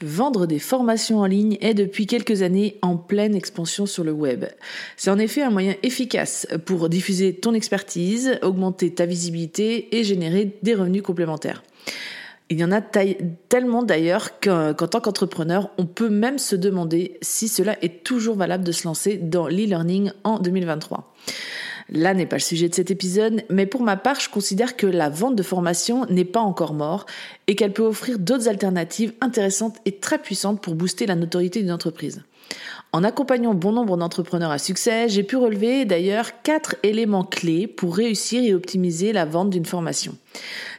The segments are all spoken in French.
Vendre des formations en ligne est depuis quelques années en pleine expansion sur le web. C'est en effet un moyen efficace pour diffuser ton expertise, augmenter ta visibilité et générer des revenus complémentaires. Il y en a tellement d'ailleurs qu'en tant qu'entrepreneur, on peut même se demander si cela est toujours valable de se lancer dans l'e-learning en 2023. Là n'est pas le sujet de cet épisode, mais pour ma part, je considère que la vente de formation n'est pas encore mort et qu'elle peut offrir d'autres alternatives intéressantes et très puissantes pour booster la notoriété d'une entreprise. En accompagnant bon nombre d'entrepreneurs à succès, j'ai pu relever d'ailleurs quatre éléments clés pour réussir et optimiser la vente d'une formation.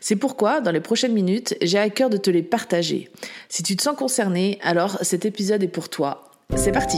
C'est pourquoi, dans les prochaines minutes, j'ai à cœur de te les partager. Si tu te sens concerné, alors cet épisode est pour toi. C'est parti!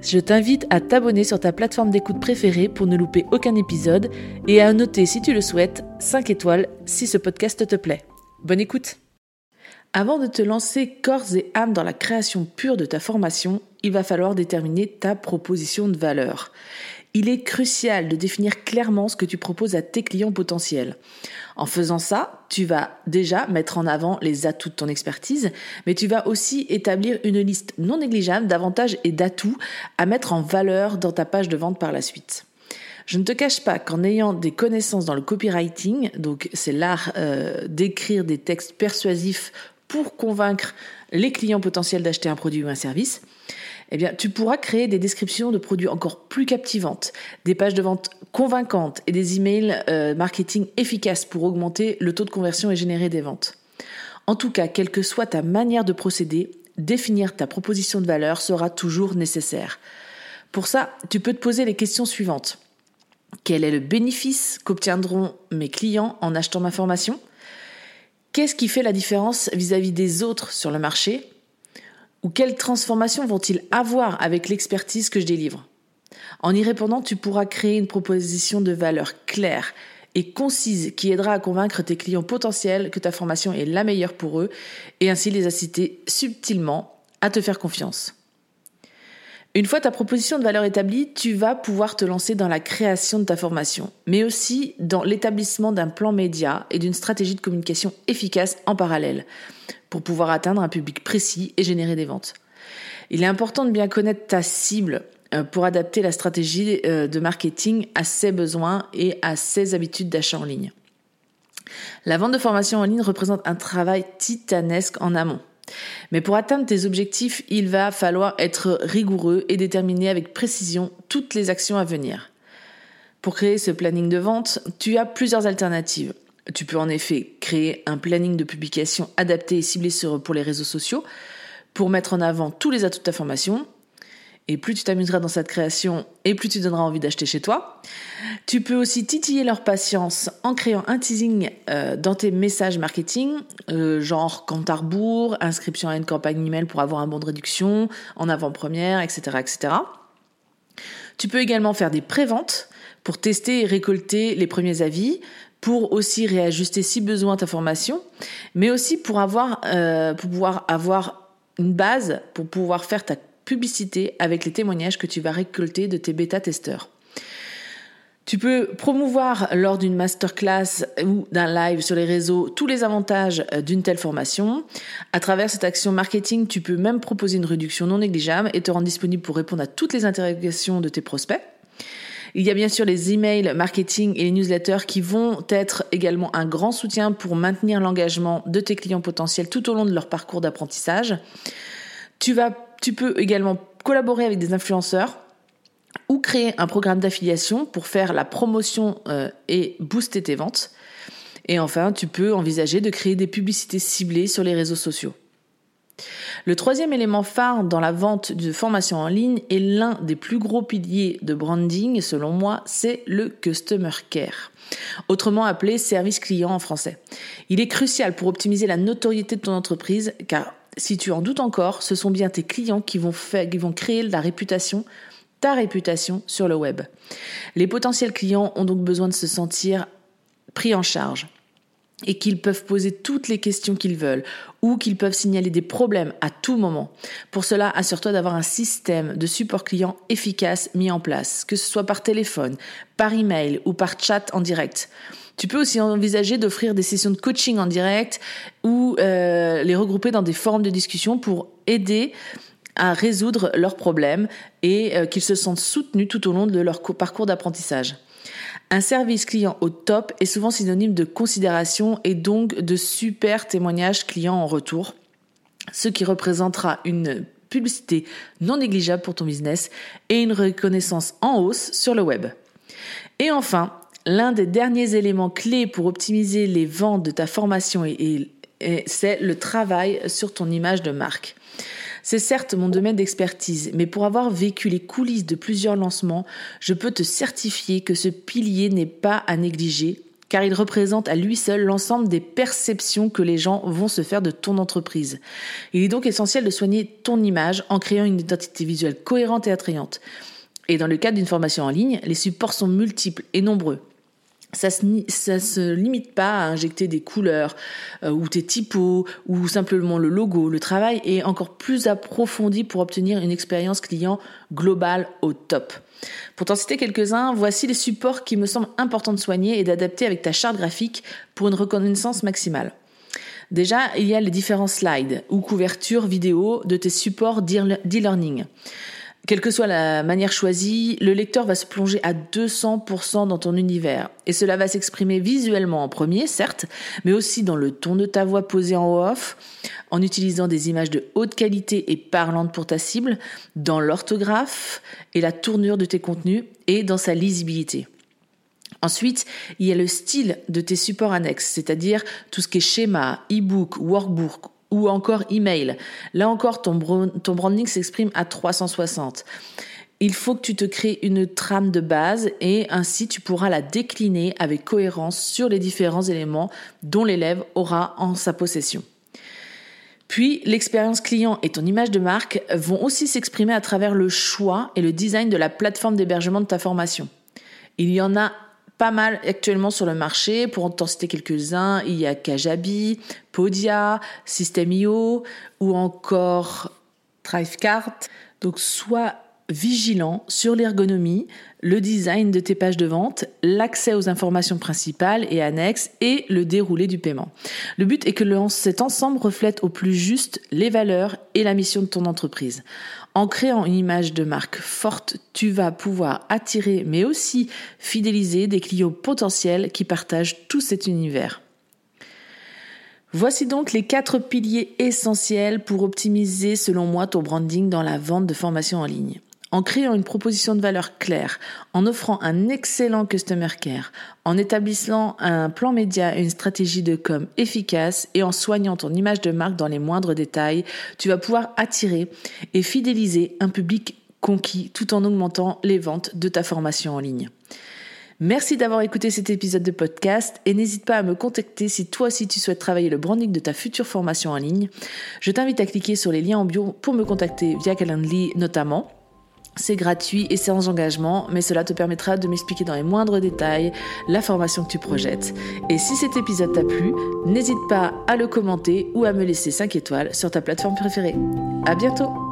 je t'invite à t'abonner sur ta plateforme d'écoute préférée pour ne louper aucun épisode et à noter si tu le souhaites 5 étoiles si ce podcast te plaît. Bonne écoute Avant de te lancer corps et âme dans la création pure de ta formation, il va falloir déterminer ta proposition de valeur il est crucial de définir clairement ce que tu proposes à tes clients potentiels. En faisant ça, tu vas déjà mettre en avant les atouts de ton expertise, mais tu vas aussi établir une liste non négligeable d'avantages et d'atouts à mettre en valeur dans ta page de vente par la suite. Je ne te cache pas qu'en ayant des connaissances dans le copywriting, donc c'est l'art euh, d'écrire des textes persuasifs pour convaincre les clients potentiels d'acheter un produit ou un service, eh bien, tu pourras créer des descriptions de produits encore plus captivantes, des pages de vente convaincantes et des emails euh, marketing efficaces pour augmenter le taux de conversion et générer des ventes. En tout cas, quelle que soit ta manière de procéder, définir ta proposition de valeur sera toujours nécessaire. Pour ça, tu peux te poser les questions suivantes. Quel est le bénéfice qu'obtiendront mes clients en achetant ma formation? Qu'est-ce qui fait la différence vis-à-vis -vis des autres sur le marché? Ou quelles transformations vont-ils avoir avec l'expertise que je délivre? En y répondant, tu pourras créer une proposition de valeur claire et concise qui aidera à convaincre tes clients potentiels que ta formation est la meilleure pour eux et ainsi les inciter subtilement à te faire confiance. Une fois ta proposition de valeur établie, tu vas pouvoir te lancer dans la création de ta formation, mais aussi dans l'établissement d'un plan média et d'une stratégie de communication efficace en parallèle pour pouvoir atteindre un public précis et générer des ventes. Il est important de bien connaître ta cible euh, pour adapter la stratégie euh, de marketing à ses besoins et à ses habitudes d'achat en ligne. La vente de formation en ligne représente un travail titanesque en amont. Mais pour atteindre tes objectifs, il va falloir être rigoureux et déterminer avec précision toutes les actions à venir. Pour créer ce planning de vente, tu as plusieurs alternatives. Tu peux en effet créer un planning de publication adapté et ciblé pour les réseaux sociaux pour mettre en avant tous les atouts de ta formation. Et plus tu t'amuseras dans cette création et plus tu donneras envie d'acheter chez toi. Tu peux aussi titiller leur patience en créant un teasing euh, dans tes messages marketing, euh, genre compte à inscription à une campagne email pour avoir un bon de réduction, en avant-première, etc., etc. Tu peux également faire des préventes pour tester et récolter les premiers avis, pour aussi réajuster si besoin ta formation, mais aussi pour avoir, euh, pour pouvoir avoir une base pour pouvoir faire ta publicité avec les témoignages que tu vas récolter de tes bêta-testeurs. Tu peux promouvoir lors d'une masterclass ou d'un live sur les réseaux tous les avantages euh, d'une telle formation. À travers cette action marketing, tu peux même proposer une réduction non négligeable et te rendre disponible pour répondre à toutes les interrogations de tes prospects. Il y a bien sûr les emails marketing et les newsletters qui vont être également un grand soutien pour maintenir l'engagement de tes clients potentiels tout au long de leur parcours d'apprentissage. Tu vas, tu peux également collaborer avec des influenceurs ou créer un programme d'affiliation pour faire la promotion euh, et booster tes ventes. Et enfin, tu peux envisager de créer des publicités ciblées sur les réseaux sociaux. Le troisième élément phare dans la vente de formation en ligne est l'un des plus gros piliers de branding, selon moi, c'est le Customer Care, autrement appelé service client en français. Il est crucial pour optimiser la notoriété de ton entreprise, car si tu en doutes encore, ce sont bien tes clients qui vont, faire, qui vont créer la réputation ta réputation sur le web. Les potentiels clients ont donc besoin de se sentir pris en charge et qu'ils peuvent poser toutes les questions qu'ils veulent ou qu'ils peuvent signaler des problèmes à tout moment. Pour cela, assure-toi d'avoir un système de support client efficace mis en place, que ce soit par téléphone, par email ou par chat en direct. Tu peux aussi envisager d'offrir des sessions de coaching en direct ou euh, les regrouper dans des forums de discussion pour aider à résoudre leurs problèmes et euh, qu'ils se sentent soutenus tout au long de leur parcours d'apprentissage. Un service client au top est souvent synonyme de considération et donc de super témoignages clients en retour, ce qui représentera une publicité non négligeable pour ton business et une reconnaissance en hausse sur le web. Et enfin, l'un des derniers éléments clés pour optimiser les ventes de ta formation c'est le travail sur ton image de marque. C'est certes mon domaine d'expertise, mais pour avoir vécu les coulisses de plusieurs lancements, je peux te certifier que ce pilier n'est pas à négliger car il représente à lui seul l'ensemble des perceptions que les gens vont se faire de ton entreprise. Il est donc essentiel de soigner ton image en créant une identité visuelle cohérente et attrayante. Et dans le cadre d'une formation en ligne, les supports sont multiples et nombreux ça se, se limite pas à injecter des couleurs euh, ou tes typos ou simplement le logo. Le travail est encore plus approfondi pour obtenir une expérience client globale au top. Pour t'en citer quelques-uns, voici les supports qui me semblent importants de soigner et d'adapter avec ta charte graphique pour une reconnaissance maximale. Déjà, il y a les différents slides ou couvertures vidéo de tes supports d'e-learning. Quelle que soit la manière choisie, le lecteur va se plonger à 200% dans ton univers. Et cela va s'exprimer visuellement en premier, certes, mais aussi dans le ton de ta voix posée en off, en utilisant des images de haute qualité et parlantes pour ta cible, dans l'orthographe et la tournure de tes contenus, et dans sa lisibilité. Ensuite, il y a le style de tes supports annexes, c'est-à-dire tout ce qui est schéma, e-book, workbook ou encore email. Là encore, ton, ton branding s'exprime à 360. Il faut que tu te crées une trame de base et ainsi tu pourras la décliner avec cohérence sur les différents éléments dont l'élève aura en sa possession. Puis, l'expérience client et ton image de marque vont aussi s'exprimer à travers le choix et le design de la plateforme d'hébergement de ta formation. Il y en a pas mal actuellement sur le marché. Pour en citer quelques-uns, il y a Kajabi, Podia, System.io ou encore Thrivecart. Donc, sois vigilant sur l'ergonomie, le design de tes pages de vente, l'accès aux informations principales et annexes et le déroulé du paiement. Le but est que cet ensemble reflète au plus juste les valeurs et la mission de ton entreprise. En créant une image de marque forte, tu vas pouvoir attirer mais aussi fidéliser des clients potentiels qui partagent tout cet univers. Voici donc les quatre piliers essentiels pour optimiser selon moi ton branding dans la vente de formation en ligne en créant une proposition de valeur claire, en offrant un excellent customer care, en établissant un plan média et une stratégie de com efficace et en soignant ton image de marque dans les moindres détails, tu vas pouvoir attirer et fidéliser un public conquis tout en augmentant les ventes de ta formation en ligne. Merci d'avoir écouté cet épisode de podcast et n'hésite pas à me contacter si toi aussi tu souhaites travailler le branding de ta future formation en ligne. Je t'invite à cliquer sur les liens en bio pour me contacter via Calendly notamment. C'est gratuit et sans engagement, mais cela te permettra de m'expliquer dans les moindres détails la formation que tu projettes. Et si cet épisode t'a plu, n'hésite pas à le commenter ou à me laisser 5 étoiles sur ta plateforme préférée. À bientôt!